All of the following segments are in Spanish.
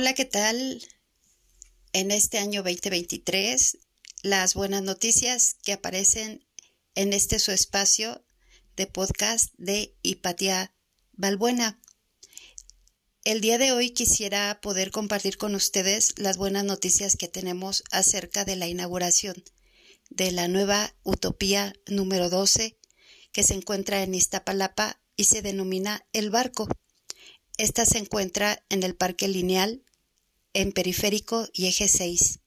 Hola, ¿qué tal? En este año 2023, las buenas noticias que aparecen en este su espacio de podcast de Hipatia Balbuena. El día de hoy quisiera poder compartir con ustedes las buenas noticias que tenemos acerca de la inauguración de la nueva Utopía número 12 que se encuentra en Iztapalapa y se denomina El Barco. Esta se encuentra en el Parque Lineal, en Periférico y Eje 6.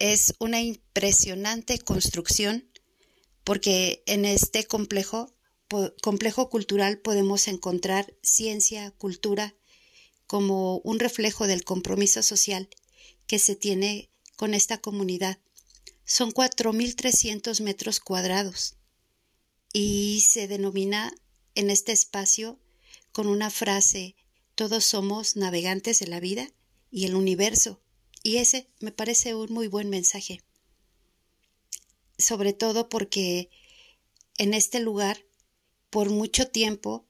Es una impresionante construcción porque en este complejo, complejo cultural podemos encontrar ciencia, cultura, como un reflejo del compromiso social que se tiene con esta comunidad. Son 4.300 metros cuadrados y se denomina en este espacio con una frase, todos somos navegantes de la vida y el universo. Y ese me parece un muy buen mensaje. Sobre todo porque en este lugar, por mucho tiempo,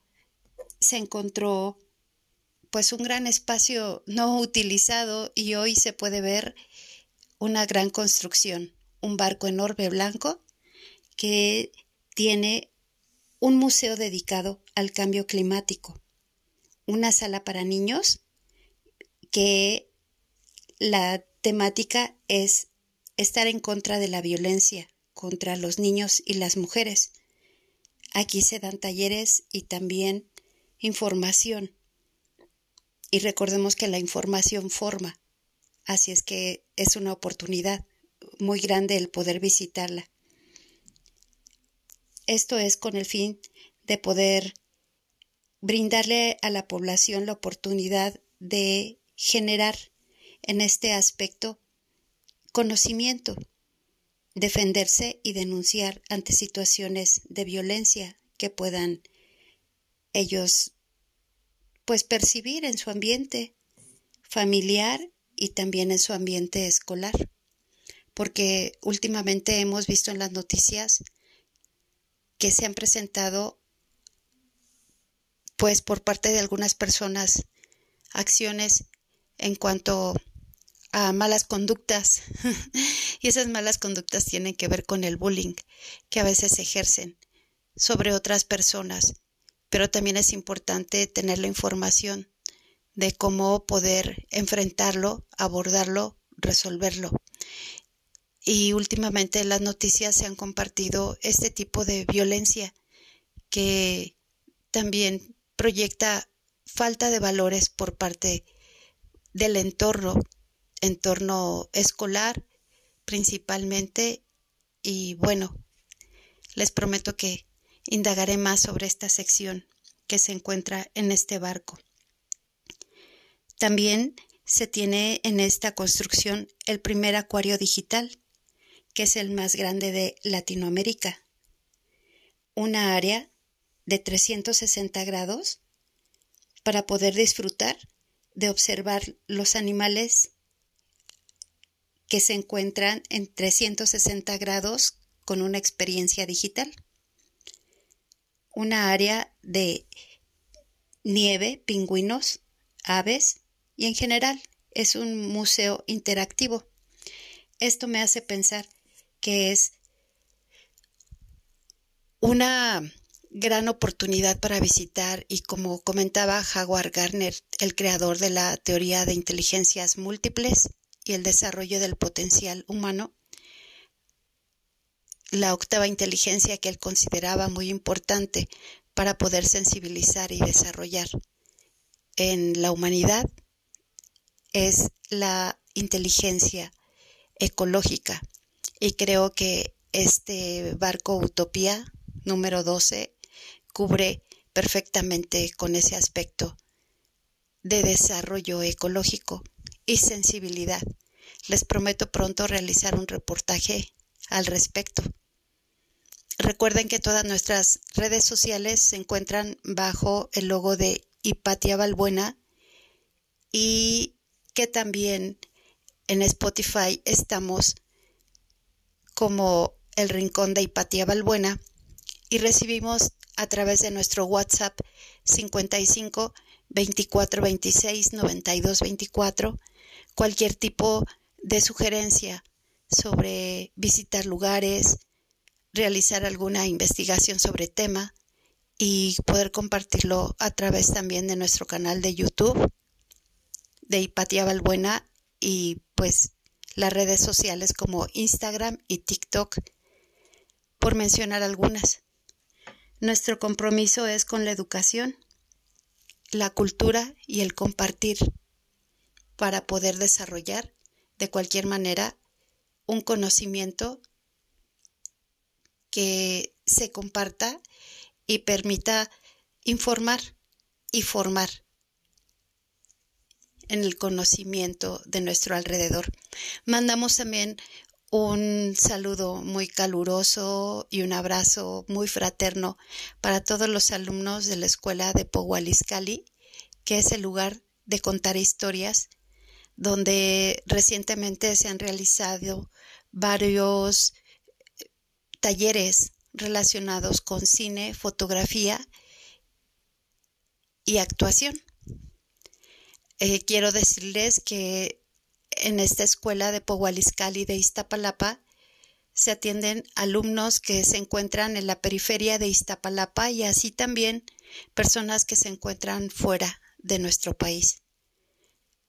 se encontró pues un gran espacio no utilizado y hoy se puede ver una gran construcción, un barco enorme blanco que tiene un museo dedicado al cambio climático, una sala para niños que la temática es estar en contra de la violencia contra los niños y las mujeres. Aquí se dan talleres y también información. Y recordemos que la información forma. Así es que es una oportunidad muy grande el poder visitarla. Esto es con el fin de poder brindarle a la población la oportunidad de generar en este aspecto conocimiento, defenderse y denunciar ante situaciones de violencia que puedan ellos pues percibir en su ambiente familiar y también en su ambiente escolar. Porque últimamente hemos visto en las noticias que se han presentado pues por parte de algunas personas acciones en cuanto a malas conductas. Y esas malas conductas tienen que ver con el bullying que a veces ejercen sobre otras personas. Pero también es importante tener la información de cómo poder enfrentarlo, abordarlo, resolverlo. Y últimamente en las noticias se han compartido este tipo de violencia que también proyecta falta de valores por parte del entorno, entorno escolar principalmente y bueno, les prometo que indagaré más sobre esta sección que se encuentra en este barco. También se tiene en esta construcción el primer acuario digital que es el más grande de Latinoamérica. Una área de 360 grados para poder disfrutar de observar los animales que se encuentran en 360 grados con una experiencia digital. Una área de nieve, pingüinos, aves y en general es un museo interactivo. Esto me hace pensar que es una gran oportunidad para visitar y como comentaba Howard Garner, el creador de la teoría de inteligencias múltiples y el desarrollo del potencial humano, la octava inteligencia que él consideraba muy importante para poder sensibilizar y desarrollar en la humanidad es la inteligencia ecológica. Y creo que este barco Utopía número 12 cubre perfectamente con ese aspecto de desarrollo ecológico y sensibilidad. Les prometo pronto realizar un reportaje al respecto. Recuerden que todas nuestras redes sociales se encuentran bajo el logo de Hipatia Balbuena y que también en Spotify estamos como el Rincón de Hipatía Balbuena y recibimos a través de nuestro WhatsApp 55 2426 9224 cualquier tipo de sugerencia sobre visitar lugares, realizar alguna investigación sobre tema y poder compartirlo a través también de nuestro canal de YouTube de Hipatia Balbuena y pues las redes sociales como Instagram y TikTok, por mencionar algunas. Nuestro compromiso es con la educación, la cultura y el compartir para poder desarrollar de cualquier manera un conocimiento que se comparta y permita informar y formar en el conocimiento de nuestro alrededor. Mandamos también un saludo muy caluroso y un abrazo muy fraterno para todos los alumnos de la escuela de Powaliscali, que es el lugar de contar historias, donde recientemente se han realizado varios eh, talleres relacionados con cine, fotografía y actuación. Eh, quiero decirles que en esta escuela de Powaliscali de Iztapalapa se atienden alumnos que se encuentran en la periferia de Iztapalapa y así también personas que se encuentran fuera de nuestro país.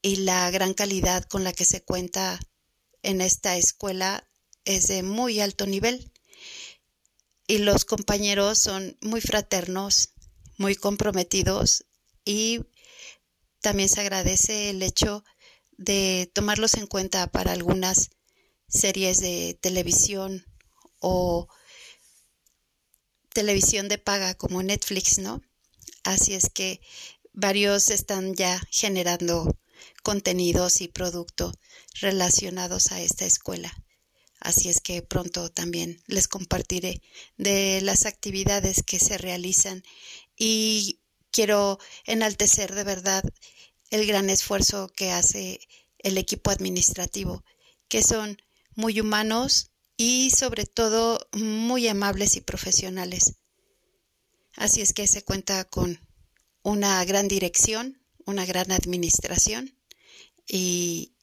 Y la gran calidad con la que se cuenta en esta escuela es de muy alto nivel. Y los compañeros son muy fraternos, muy comprometidos y también se agradece el hecho de tomarlos en cuenta para algunas series de televisión o televisión de paga como Netflix, ¿no? Así es que varios están ya generando contenidos y producto relacionados a esta escuela. Así es que pronto también les compartiré de las actividades que se realizan y quiero enaltecer de verdad el gran esfuerzo que hace el equipo administrativo, que son muy humanos y sobre todo muy amables y profesionales. Así es que se cuenta con una gran dirección, una gran administración y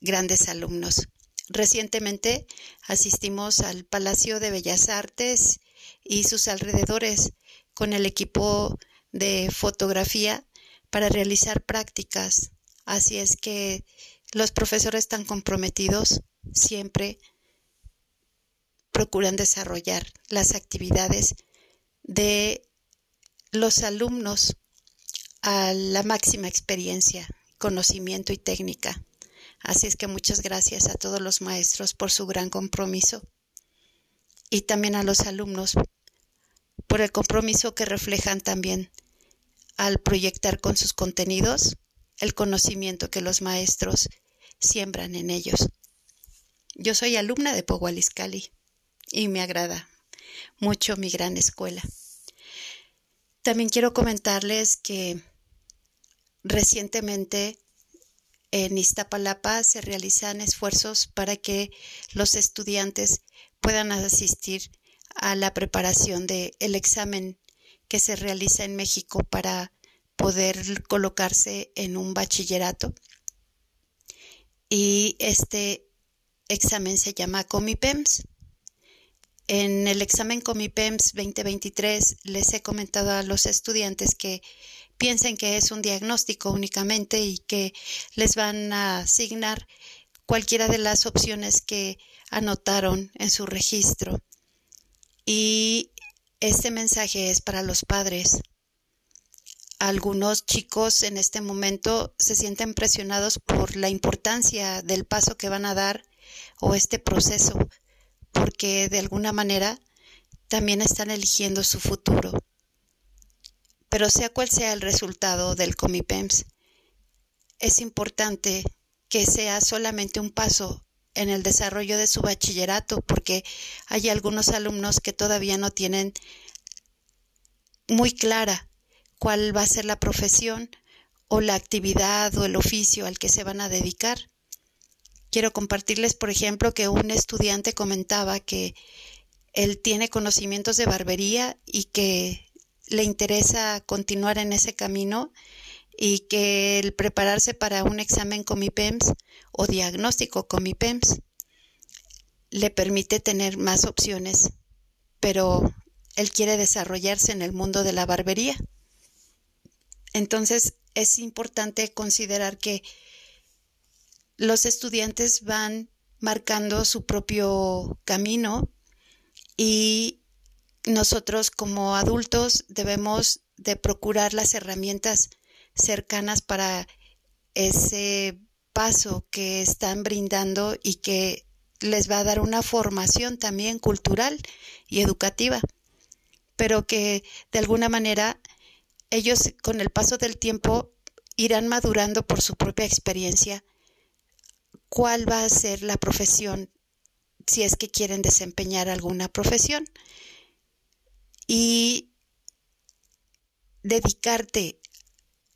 grandes alumnos. Recientemente asistimos al Palacio de Bellas Artes y sus alrededores con el equipo de fotografía para realizar prácticas. Así es que los profesores están comprometidos siempre procuran desarrollar las actividades de los alumnos a la máxima experiencia, conocimiento y técnica. Así es que muchas gracias a todos los maestros por su gran compromiso y también a los alumnos por el compromiso que reflejan también al proyectar con sus contenidos el conocimiento que los maestros siembran en ellos. Yo soy alumna de Powaliscali y me agrada mucho mi gran escuela. También quiero comentarles que recientemente en Iztapalapa se realizan esfuerzos para que los estudiantes puedan asistir a la preparación del examen que se realiza en México para poder colocarse en un bachillerato. Y este examen se llama Comipems. En el examen Comipems 2023 les he comentado a los estudiantes que piensen que es un diagnóstico únicamente y que les van a asignar cualquiera de las opciones que anotaron en su registro. Y este mensaje es para los padres. Algunos chicos en este momento se sienten presionados por la importancia del paso que van a dar o este proceso, porque de alguna manera también están eligiendo su futuro. Pero sea cual sea el resultado del Comipems, es importante que sea solamente un paso en el desarrollo de su bachillerato, porque hay algunos alumnos que todavía no tienen muy clara cuál va a ser la profesión o la actividad o el oficio al que se van a dedicar. Quiero compartirles, por ejemplo, que un estudiante comentaba que él tiene conocimientos de barbería y que le interesa continuar en ese camino y que el prepararse para un examen con MIPEMS o diagnóstico con MIPEMS le permite tener más opciones, pero él quiere desarrollarse en el mundo de la barbería. Entonces es importante considerar que los estudiantes van marcando su propio camino y nosotros como adultos debemos de procurar las herramientas cercanas para ese paso que están brindando y que les va a dar una formación también cultural y educativa, pero que de alguna manera ellos con el paso del tiempo irán madurando por su propia experiencia cuál va a ser la profesión si es que quieren desempeñar alguna profesión. Y dedicarte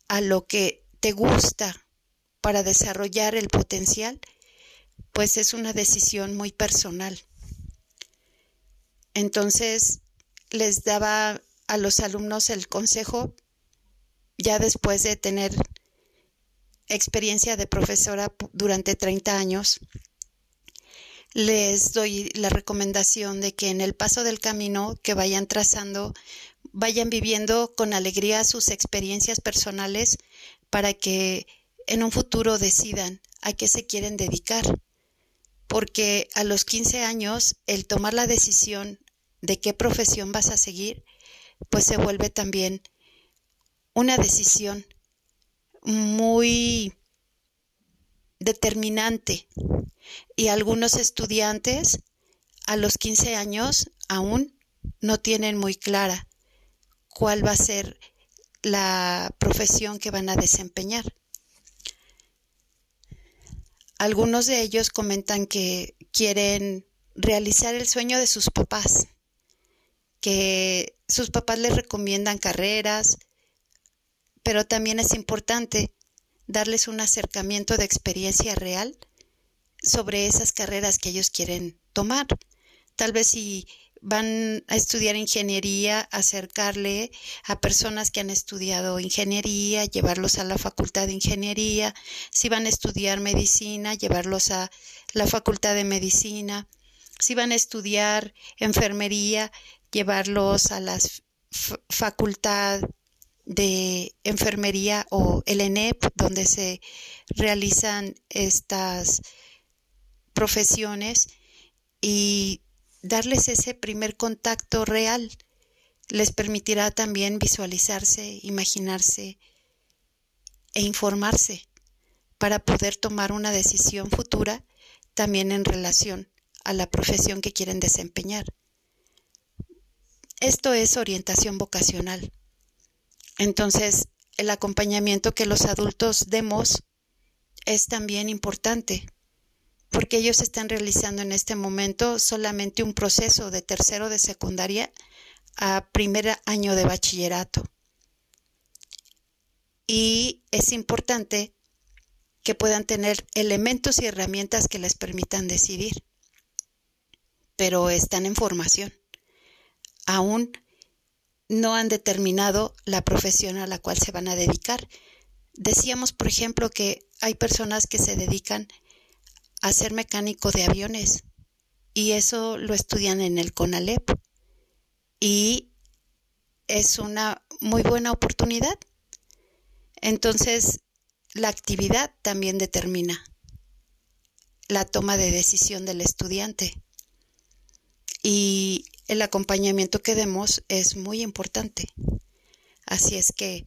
a lo que te gusta para desarrollar el potencial, pues es una decisión muy personal. Entonces, les daba a los alumnos el consejo, ya después de tener experiencia de profesora durante 30 años, les doy la recomendación de que en el paso del camino que vayan trazando, vayan viviendo con alegría sus experiencias personales para que en un futuro decidan a qué se quieren dedicar. Porque a los 15 años, el tomar la decisión de qué profesión vas a seguir, pues se vuelve también una decisión muy determinante y algunos estudiantes a los 15 años aún no tienen muy clara cuál va a ser la profesión que van a desempeñar. Algunos de ellos comentan que quieren realizar el sueño de sus papás, que sus papás les recomiendan carreras, pero también es importante darles un acercamiento de experiencia real sobre esas carreras que ellos quieren tomar. Tal vez si van a estudiar ingeniería, acercarle a personas que han estudiado ingeniería, llevarlos a la facultad de ingeniería, si van a estudiar medicina, llevarlos a la facultad de medicina, si van a estudiar enfermería, llevarlos a la facultad de enfermería o el ENEP, donde se realizan estas profesiones. Y darles ese primer contacto real les permitirá también visualizarse, imaginarse e informarse para poder tomar una decisión futura también en relación a la profesión que quieren desempeñar. Esto es orientación vocacional. Entonces, el acompañamiento que los adultos demos es también importante, porque ellos están realizando en este momento solamente un proceso de tercero de secundaria a primer año de bachillerato. Y es importante que puedan tener elementos y herramientas que les permitan decidir, pero están en formación. Aún no han determinado la profesión a la cual se van a dedicar. Decíamos, por ejemplo, que hay personas que se dedican a ser mecánico de aviones y eso lo estudian en el CONALEP y es una muy buena oportunidad. Entonces, la actividad también determina la toma de decisión del estudiante y el acompañamiento que demos es muy importante. Así es que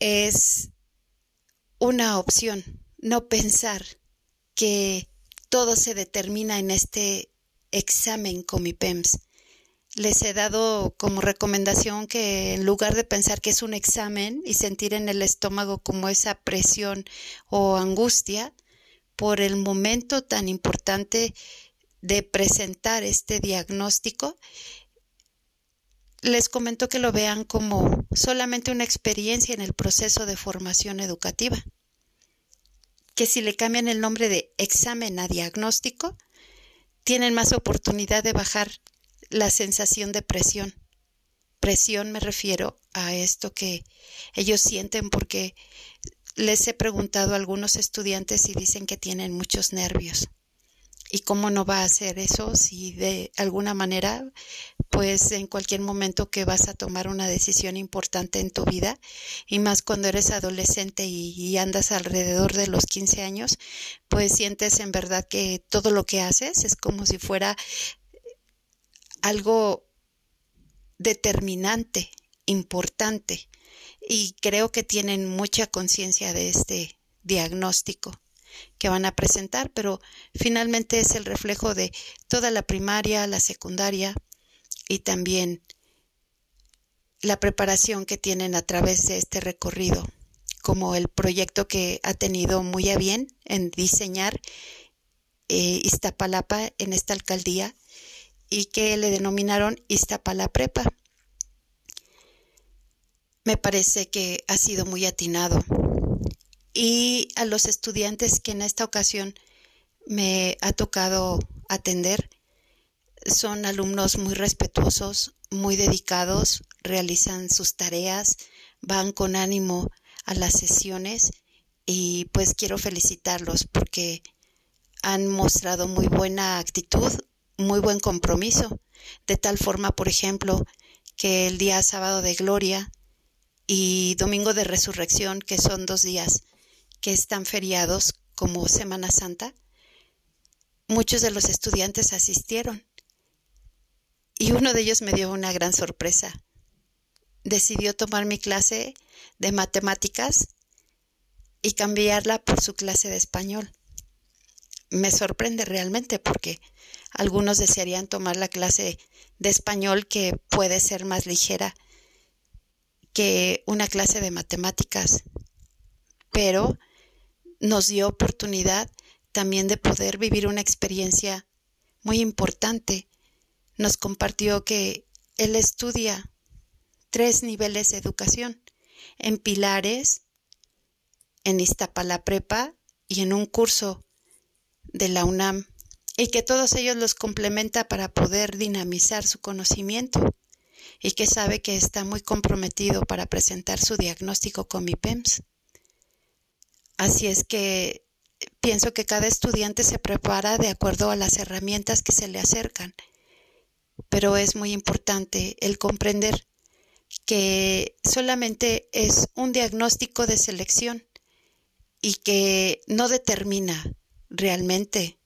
es una opción no pensar que todo se determina en este examen Comipems. Les he dado como recomendación que en lugar de pensar que es un examen y sentir en el estómago como esa presión o angustia por el momento tan importante de presentar este diagnóstico, les comento que lo vean como solamente una experiencia en el proceso de formación educativa, que si le cambian el nombre de examen a diagnóstico, tienen más oportunidad de bajar la sensación de presión presión me refiero a esto que ellos sienten porque les he preguntado a algunos estudiantes y dicen que tienen muchos nervios. ¿Y cómo no va a hacer eso si de alguna manera, pues en cualquier momento que vas a tomar una decisión importante en tu vida, y más cuando eres adolescente y, andas alrededor de los 15 años, pues sientes en verdad que todo lo que haces es como si fuera algo determinante, importante, y creo que tienen mucha conciencia de este diagnóstico que van a presentar, pero finalmente es el reflejo de toda la primaria, la secundaria y también la preparación que tienen a través de este recorrido, como el proyecto que ha tenido muy a bien en diseñar eh, Iztapalapa en esta alcaldía y que le denominaron Iztapalaprepa. Me parece que ha sido muy atinado y a los estudiantes que en esta ocasión me ha tocado atender. Son alumnos muy respetuosos, muy dedicados, realizan sus tareas, van con ánimo a las sesiones y pues quiero felicitarlos porque han mostrado muy buena actitud, muy buen compromiso, de tal forma, por ejemplo, que el día sábado de gloria y domingo de resurrección, que son dos días que están feriados como Semana Santa, muchos de los estudiantes asistieron y uno de ellos me dio una gran sorpresa. Decidió tomar mi clase de matemáticas y cambiarla por su clase de español. Me sorprende realmente porque algunos desearían tomar la clase de español que puede ser más ligera que una clase de matemáticas, pero nos dio oportunidad también de poder vivir una experiencia muy importante. Nos compartió que él estudia tres niveles de educación, en Pilares, en Iztapala Prepa y en un curso de la UNAM, y que todos ellos los complementa para poder dinamizar su conocimiento, y que sabe que está muy comprometido para presentar su diagnóstico con mi PEMS. Así es que pienso que cada estudiante se prepara de acuerdo a las herramientas que se le acercan, pero es muy importante el comprender que solamente es un diagnóstico de selección y que no determina realmente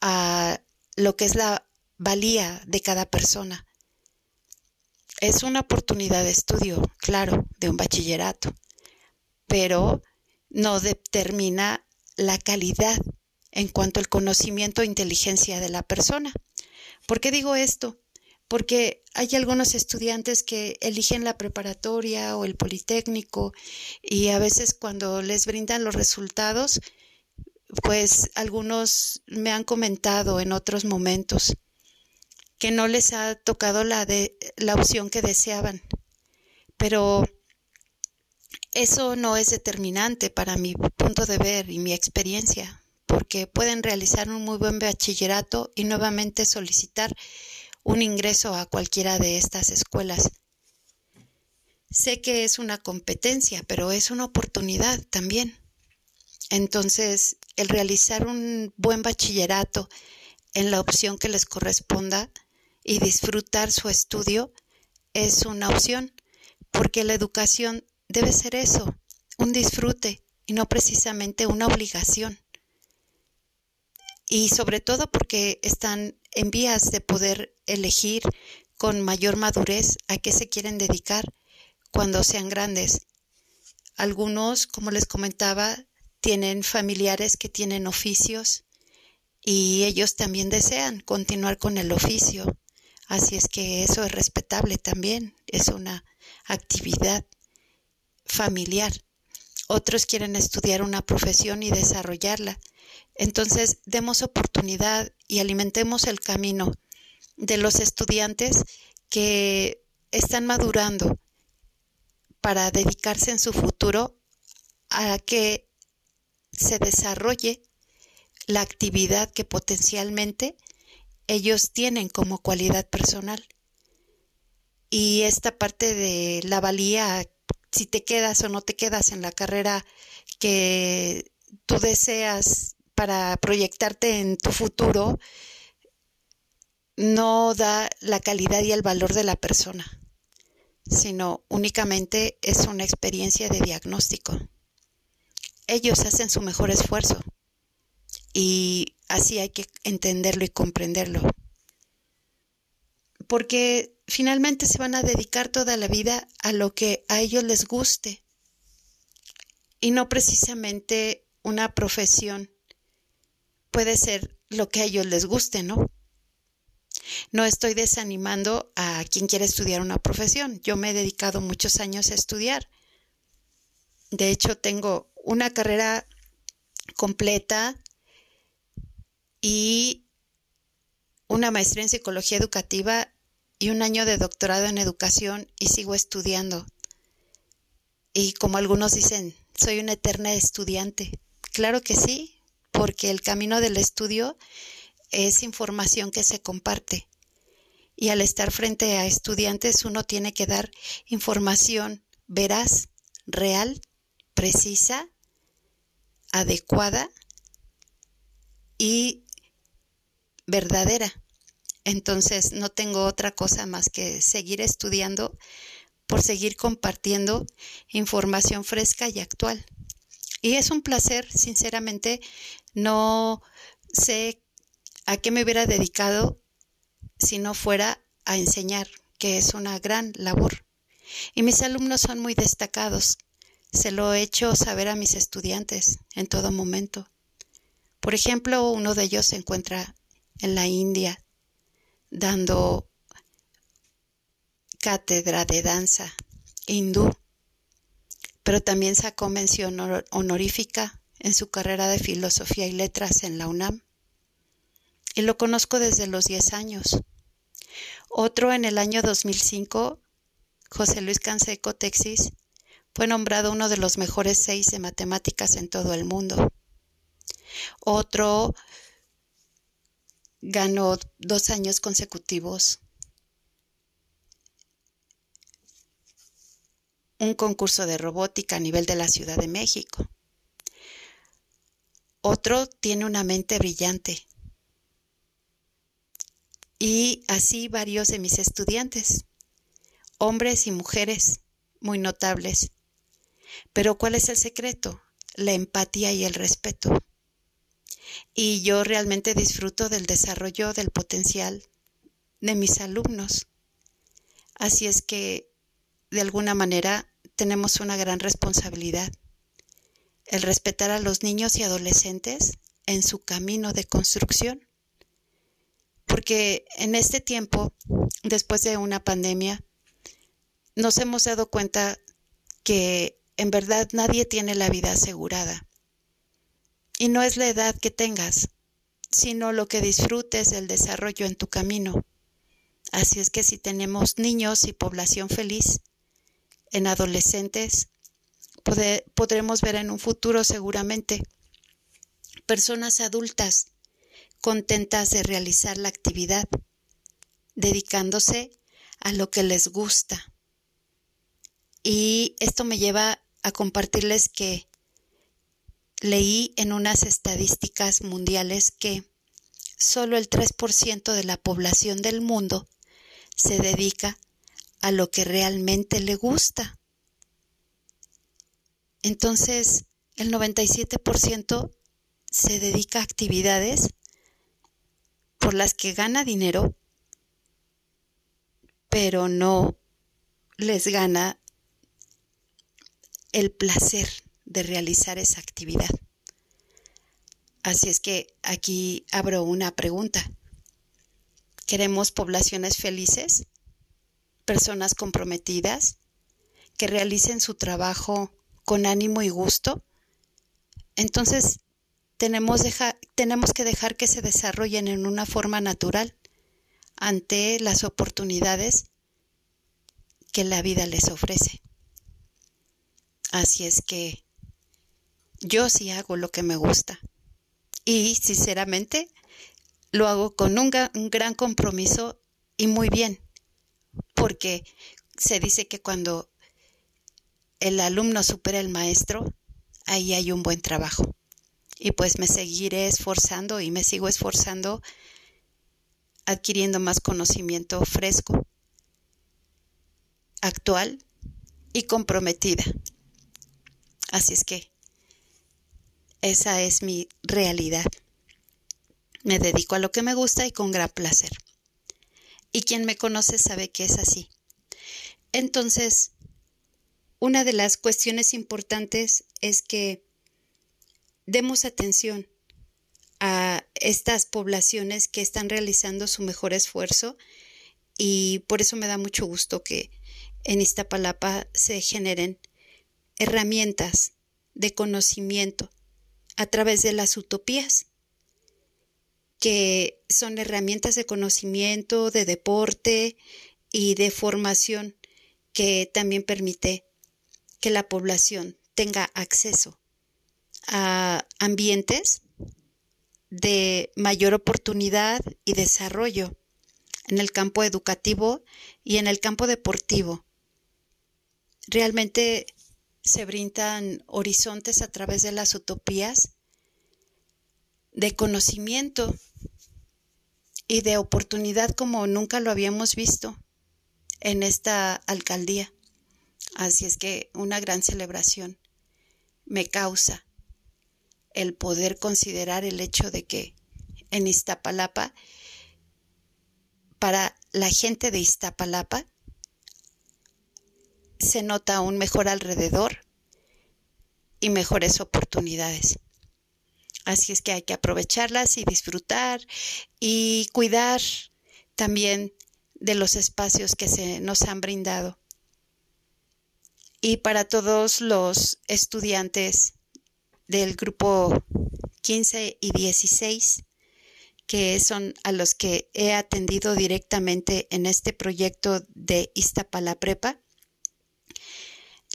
a lo que es la valía de cada persona. Es una oportunidad de estudio, claro, de un bachillerato, pero no determina la calidad en cuanto al conocimiento e inteligencia de la persona. ¿Por qué digo esto? Porque hay algunos estudiantes que eligen la preparatoria o el politécnico y a veces cuando les brindan los resultados, pues algunos me han comentado en otros momentos que no les ha tocado la de la opción que deseaban. Pero eso no es determinante para mi punto de ver y mi experiencia, porque pueden realizar un muy buen bachillerato y nuevamente solicitar un ingreso a cualquiera de estas escuelas. Sé que es una competencia, pero es una oportunidad también. Entonces, el realizar un buen bachillerato en la opción que les corresponda y disfrutar su estudio es una opción, porque la educación debe ser eso, un disfrute y no precisamente una obligación. Y sobre todo porque están en vías de poder elegir con mayor madurez a qué se quieren dedicar cuando sean grandes. Algunos, como les comentaba, tienen familiares que tienen oficios y ellos también desean continuar con el oficio. Así es que eso es respetable también, es una actividad familiar. Otros quieren estudiar una profesión y desarrollarla. Entonces, demos oportunidad y alimentemos el camino de los estudiantes que están madurando para dedicarse en su futuro a que se desarrolle la actividad que potencialmente ellos tienen como cualidad personal. y esta parte de la valía, si te quedas o no te quedas en la carrera que tú deseas para proyectarte en tu futuro, no da la calidad y el valor de la persona, sino únicamente es una experiencia de diagnóstico. Ellos hacen su mejor esfuerzo y así hay que entenderlo y comprenderlo. Porque finalmente se van a dedicar toda la vida a lo que a ellos les guste y no precisamente una profesión. Puede ser lo que a ellos les guste, ¿no? No estoy desanimando a quien quiere estudiar una profesión. Yo me he dedicado muchos años a estudiar. De hecho, tengo una carrera completa y una maestría en psicología educativa y un año de doctorado en educación y sigo estudiando. Y como algunos dicen, soy una eterna estudiante. Claro que sí, porque el camino del estudio es información que se comparte. Y al estar frente a estudiantes uno tiene que dar información veraz, real, precisa, adecuada y verdadera. Entonces no tengo otra cosa más que seguir estudiando por seguir compartiendo información fresca y actual. Y es un placer, sinceramente, no sé a qué me hubiera dedicado si no fuera a enseñar, que es una gran labor. Y mis alumnos son muy destacados. Se lo he hecho saber a mis estudiantes en todo momento. Por ejemplo, uno de ellos se encuentra en la India dando cátedra de danza hindú, pero también sacó mención honorífica en su carrera de filosofía y letras en la UNAM y lo conozco desde los 10 años. Otro en el año 2005, José Luis Canseco Texis, fue nombrado uno de los mejores seis de matemáticas en todo el mundo. Otro ganó dos años consecutivos un concurso de robótica a nivel de la Ciudad de México. Otro tiene una mente brillante, y así varios de mis estudiantes, hombres y mujeres muy notables. Pero ¿cuál es el secreto? La empatía y el respeto. Y yo realmente disfruto del desarrollo del potencial de mis alumnos. Así es que, de alguna manera, tenemos una gran responsabilidad. El respetar a los niños y adolescentes en su camino de construcción porque en este tiempo, después de una pandemia, nos hemos dado cuenta que en verdad nadie tiene la vida asegurada. Y no es la edad que tengas, sino lo que disfrutes del desarrollo en tu camino. Así es que si tenemos niños y población feliz, en adolescentes, podremos ver en un futuro seguramente personas adultas contentas de realizar la actividad, dedicándose a lo que les gusta. Y esto me lleva a compartirles que leí en unas estadísticas mundiales que solo el 3% de la población del mundo se dedica a lo que realmente le gusta. Entonces, el 97% se dedica a actividades por las que gana dinero, pero no les gana el placer de realizar esa actividad. Así es que aquí abro una pregunta. ¿Queremos poblaciones felices? ¿Personas comprometidas? ¿Que realicen su trabajo con ánimo y gusto? Entonces, tenemos, tenemos que dejar que se desarrollen en una forma natural ante las oportunidades que la vida les ofrece. Así es que yo sí hago lo que me gusta y sinceramente lo hago con un, gran compromiso y muy bien, porque se dice que cuando el alumno supera el maestro, ahí hay un buen trabajo. Y pues me seguiré esforzando y me sigo esforzando adquiriendo más conocimiento fresco, actual y comprometida. Así es que esa es mi realidad. Me dedico a lo que me gusta y con gran placer. Y quien me conoce sabe que es así. Entonces, una de las cuestiones importantes es que demos atención a estas poblaciones que están realizando su mejor esfuerzo y por eso me da mucho gusto que en Iztapalapa se generen herramientas de conocimiento a través de las utopías, que son herramientas de conocimiento, de deporte y de formación que también permite que la población tenga acceso a ambientes de mayor oportunidad y desarrollo en el campo educativo y en el campo deportivo. Realmente se brindan horizontes a través de las utopías de conocimiento y de oportunidad como nunca lo habíamos visto en esta alcaldía. Así es que una gran celebración me causa el poder considerar el hecho de que en Iztapalapa, para la gente de Iztapalapa, se nota un mejor alrededor y mejores oportunidades. Así es que hay que aprovecharlas y disfrutar y cuidar también de los espacios que se nos han brindado. Y para todos los estudiantes del grupo 15 y 16, que son a los que he atendido directamente en este proyecto de Iztapala Prepa,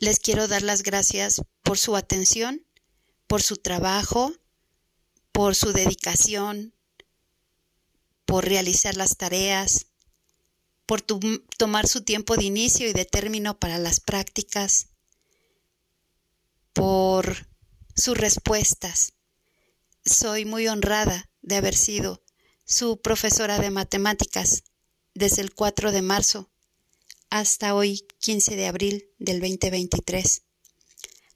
les quiero dar las gracias por su atención, por su trabajo, por su dedicación, por realizar las tareas, por tomar su tiempo de inicio y de término para las prácticas, por sus respuestas. Soy muy honrada de haber sido su profesora de matemáticas desde el 4 de marzo hasta hoy 15 de abril del 2023.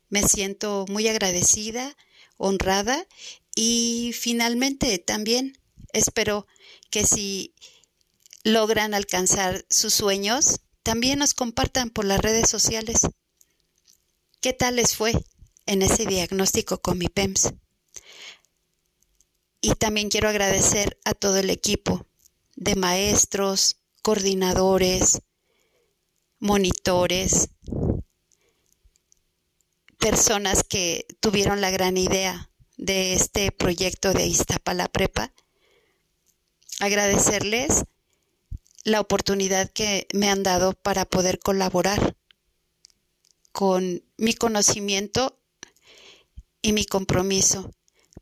Me siento muy agradecida, honrada y finalmente también espero que si logran alcanzar sus sueños, también nos compartan por las redes sociales. ¿Qué tal les fue en ese diagnóstico con mi PEMS? Y también quiero agradecer a todo el equipo de maestros, coordinadores, monitores, personas que tuvieron la gran idea de este proyecto de Iztapala Prepa. Agradecerles la oportunidad que me han dado para poder colaborar con mi conocimiento y mi compromiso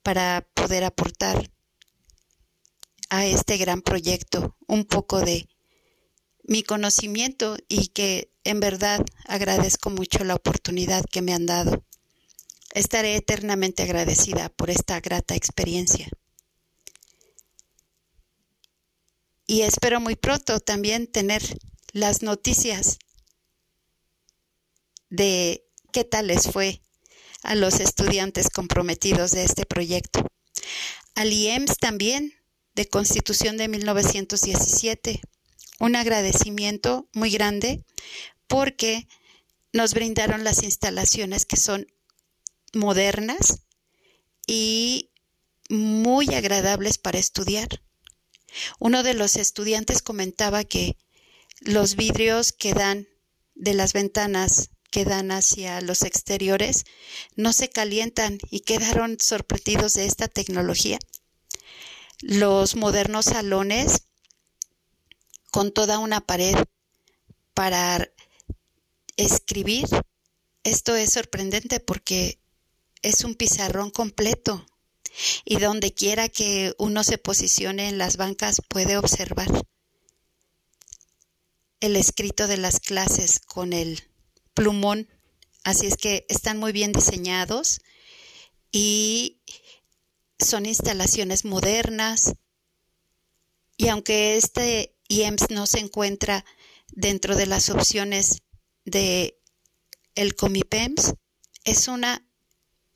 para poder aportar a este gran proyecto un poco de mi conocimiento y que en verdad agradezco mucho la oportunidad que me han dado. Estaré eternamente agradecida por esta grata experiencia. y espero muy pronto también tener las noticias de qué tal les fue a los estudiantes comprometidos de este proyecto. Al IEMS también, de Constitución de 1917, un agradecimiento muy grande porque nos brindaron las instalaciones que son modernas y muy agradables para estudiar. Uno de los estudiantes comentaba que los vidrios que dan de las ventanas que dan hacia los exteriores no se calientan y quedaron sorprendidos de esta tecnología. Los modernos salones con toda una pared para escribir. Esto es sorprendente porque es un pizarrón completo y donde quiera que uno se posicione en las bancas puede observar. el escrito de las clases con el plumón, así es que están muy bien diseñados y son instalaciones modernas y aunque este IEMS no se encuentra dentro de las opciones de el Comipems, es una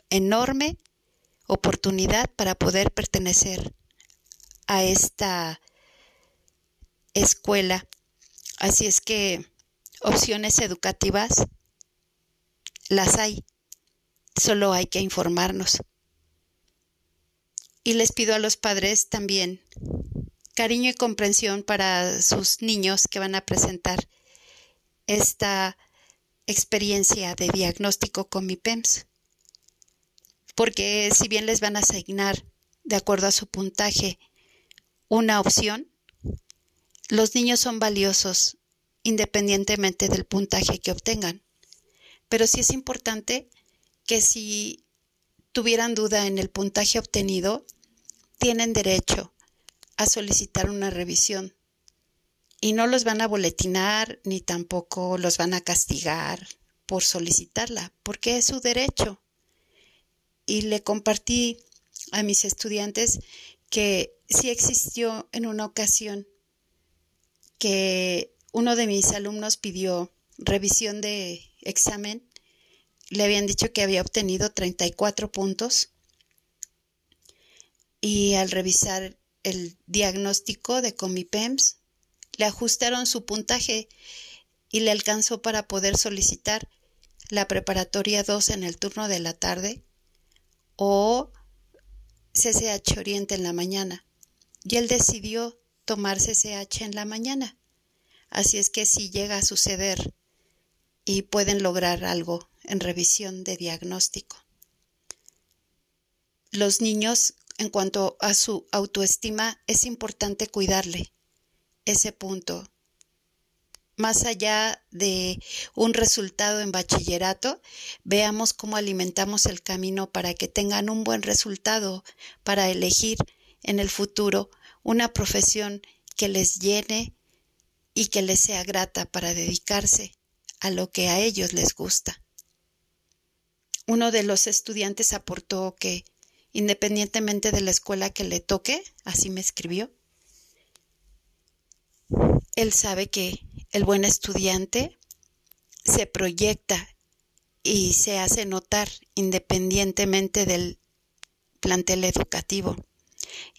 enorme oportunidad para poder pertenecer a esta escuela. Así es que opciones educativas las hay, solo hay que informarnos. Y les pido a los padres también cariño y comprensión para sus niños que van a presentar esta experiencia de diagnóstico con mi PEMS. Porque si bien les van a asignar, de acuerdo a su puntaje, una opción, los niños son valiosos independientemente del puntaje que obtengan. Pero sí es importante que si tuvieran duda en el puntaje obtenido, tienen derecho a solicitar una revisión. Y no los van a boletinar ni tampoco los van a castigar por solicitarla, porque es su derecho. Y le compartí a mis estudiantes que sí existió en una ocasión que uno de mis alumnos pidió revisión de examen. Le habían dicho que había obtenido 34 puntos y al revisar el diagnóstico de Comipems, le ajustaron su puntaje y le alcanzó para poder solicitar la preparatoria 2 en el turno de la tarde o CCH Oriente en la mañana. Y él decidió tomar CCH en la mañana. Así es que si llega a suceder y pueden lograr algo en revisión de diagnóstico. Los niños en cuanto a su autoestima, es importante cuidarle ese punto. Más allá de un resultado en bachillerato, veamos cómo alimentamos el camino para que tengan un buen resultado, para elegir en el futuro una profesión que les llene y que les sea grata para dedicarse a lo que a ellos les gusta. Uno de los estudiantes aportó que independientemente de la escuela que le toque, así me escribió. Él sabe que el buen estudiante se proyecta y se hace notar independientemente del plantel educativo.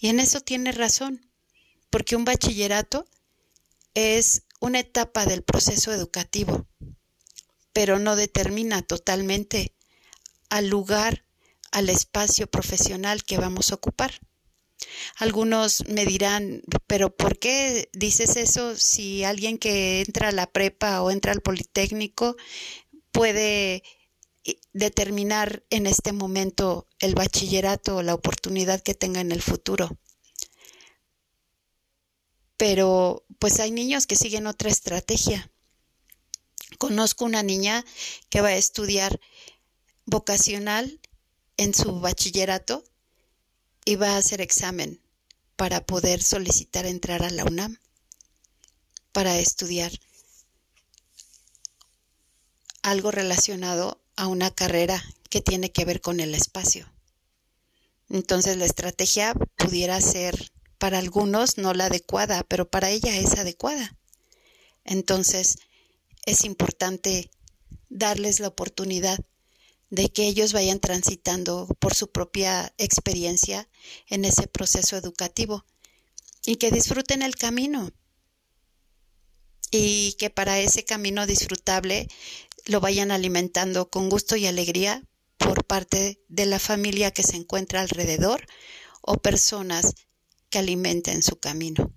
Y en eso tiene razón, porque un bachillerato es una etapa del proceso educativo, pero no determina totalmente al lugar al espacio profesional que vamos a ocupar. Algunos me dirán, pero ¿por qué dices eso si alguien que entra a la prepa o entra al Politécnico puede eh, determinar en este momento el bachillerato o la oportunidad que tenga en el futuro? Pero pues hay niños que siguen otra estrategia. Conozco una niña que va a estudiar vocacional en su bachillerato iba a hacer examen para poder solicitar entrar a la UNAM para estudiar algo relacionado a una carrera que tiene que ver con el espacio. Entonces la estrategia pudiera ser para algunos no la adecuada, pero para ella es adecuada. Entonces es importante darles la oportunidad de que ellos vayan transitando por su propia experiencia en ese proceso educativo y que disfruten el camino y que para ese camino disfrutable lo vayan alimentando con gusto y alegría por parte de la familia que se encuentra alrededor o personas que alimenten su camino.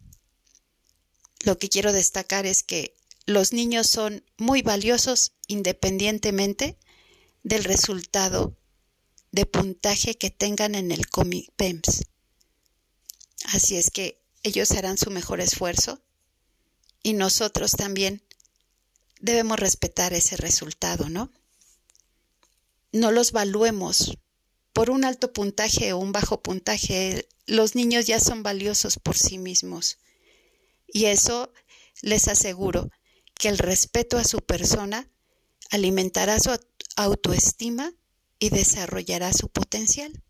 Lo que quiero destacar es que los niños son muy valiosos independientemente del resultado de puntaje que tengan en el PEMS. Así es que ellos harán su mejor esfuerzo y nosotros también debemos respetar ese resultado, ¿no? No los valuemos por un alto puntaje o un bajo puntaje. Los niños ya son valiosos por sí mismos. Y eso les aseguro que el respeto a su persona alimentará su autoestima y desarrollará su potencial.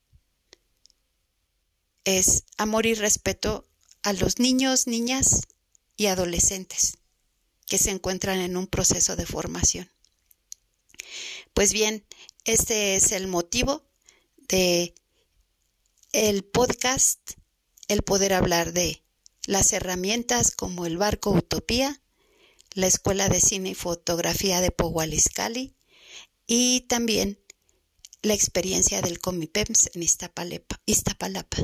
Es amor y respeto a los niños, niñas y adolescentes que se encuentran en un proceso de formación. Pues bien, este es el motivo de el podcast, el poder hablar de las herramientas como el barco Utopía, la Escuela de Cine y Fotografía de Pogualiscali y también la experiencia del Comipems en Iztapalapa.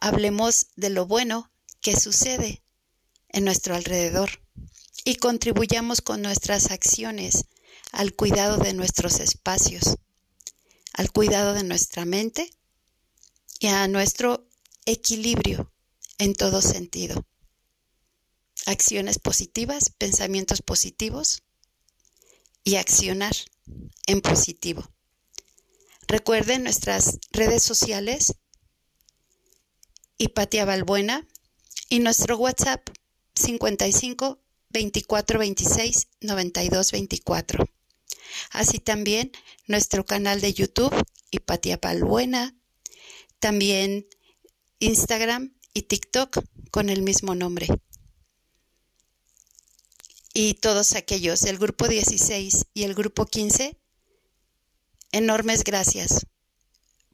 Hablemos de lo bueno que sucede en nuestro alrededor y contribuyamos con nuestras acciones al cuidado de nuestros espacios, al cuidado de nuestra mente y a nuestro equilibrio en todo sentido. Acciones positivas, pensamientos positivos y accionar en positivo. Recuerden nuestras redes sociales, Hipatia Balbuena, y nuestro WhatsApp 55 24 26 92 24. Así también nuestro canal de YouTube, Hipatia Balbuena, también Instagram y TikTok con el mismo nombre. Y todos aquellos del grupo 16 y el grupo 15, enormes gracias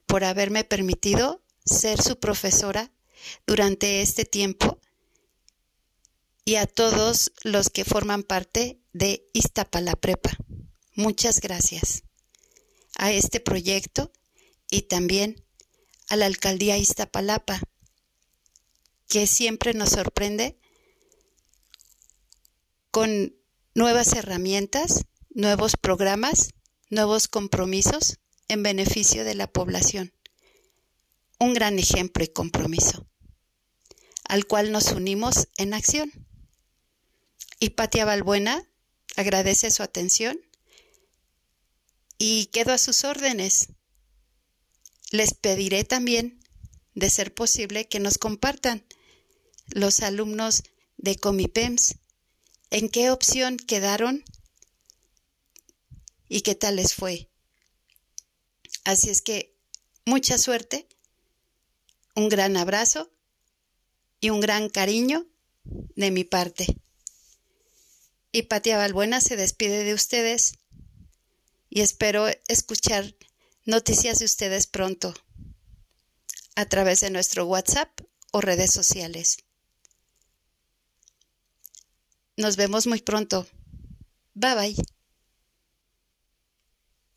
por haberme permitido ser su profesora durante este tiempo y a todos los que forman parte de Iztapala Prepa. Muchas gracias a este proyecto y también a la alcaldía Iztapalapa, que siempre nos sorprende con nuevas herramientas, nuevos programas, nuevos compromisos en beneficio de la población. Un gran ejemplo y compromiso, al cual nos unimos en acción. Hipatia Balbuena agradece su atención y quedo a sus órdenes. Les pediré también, de ser posible, que nos compartan los alumnos de Comipems en qué opción quedaron y qué tal les fue. Así es que mucha suerte, un gran abrazo y un gran cariño de mi parte. Y Patia Balbuena se despide de ustedes y espero escuchar noticias de ustedes pronto a través de nuestro WhatsApp o redes sociales. Nos vemos muy pronto. Bye bye.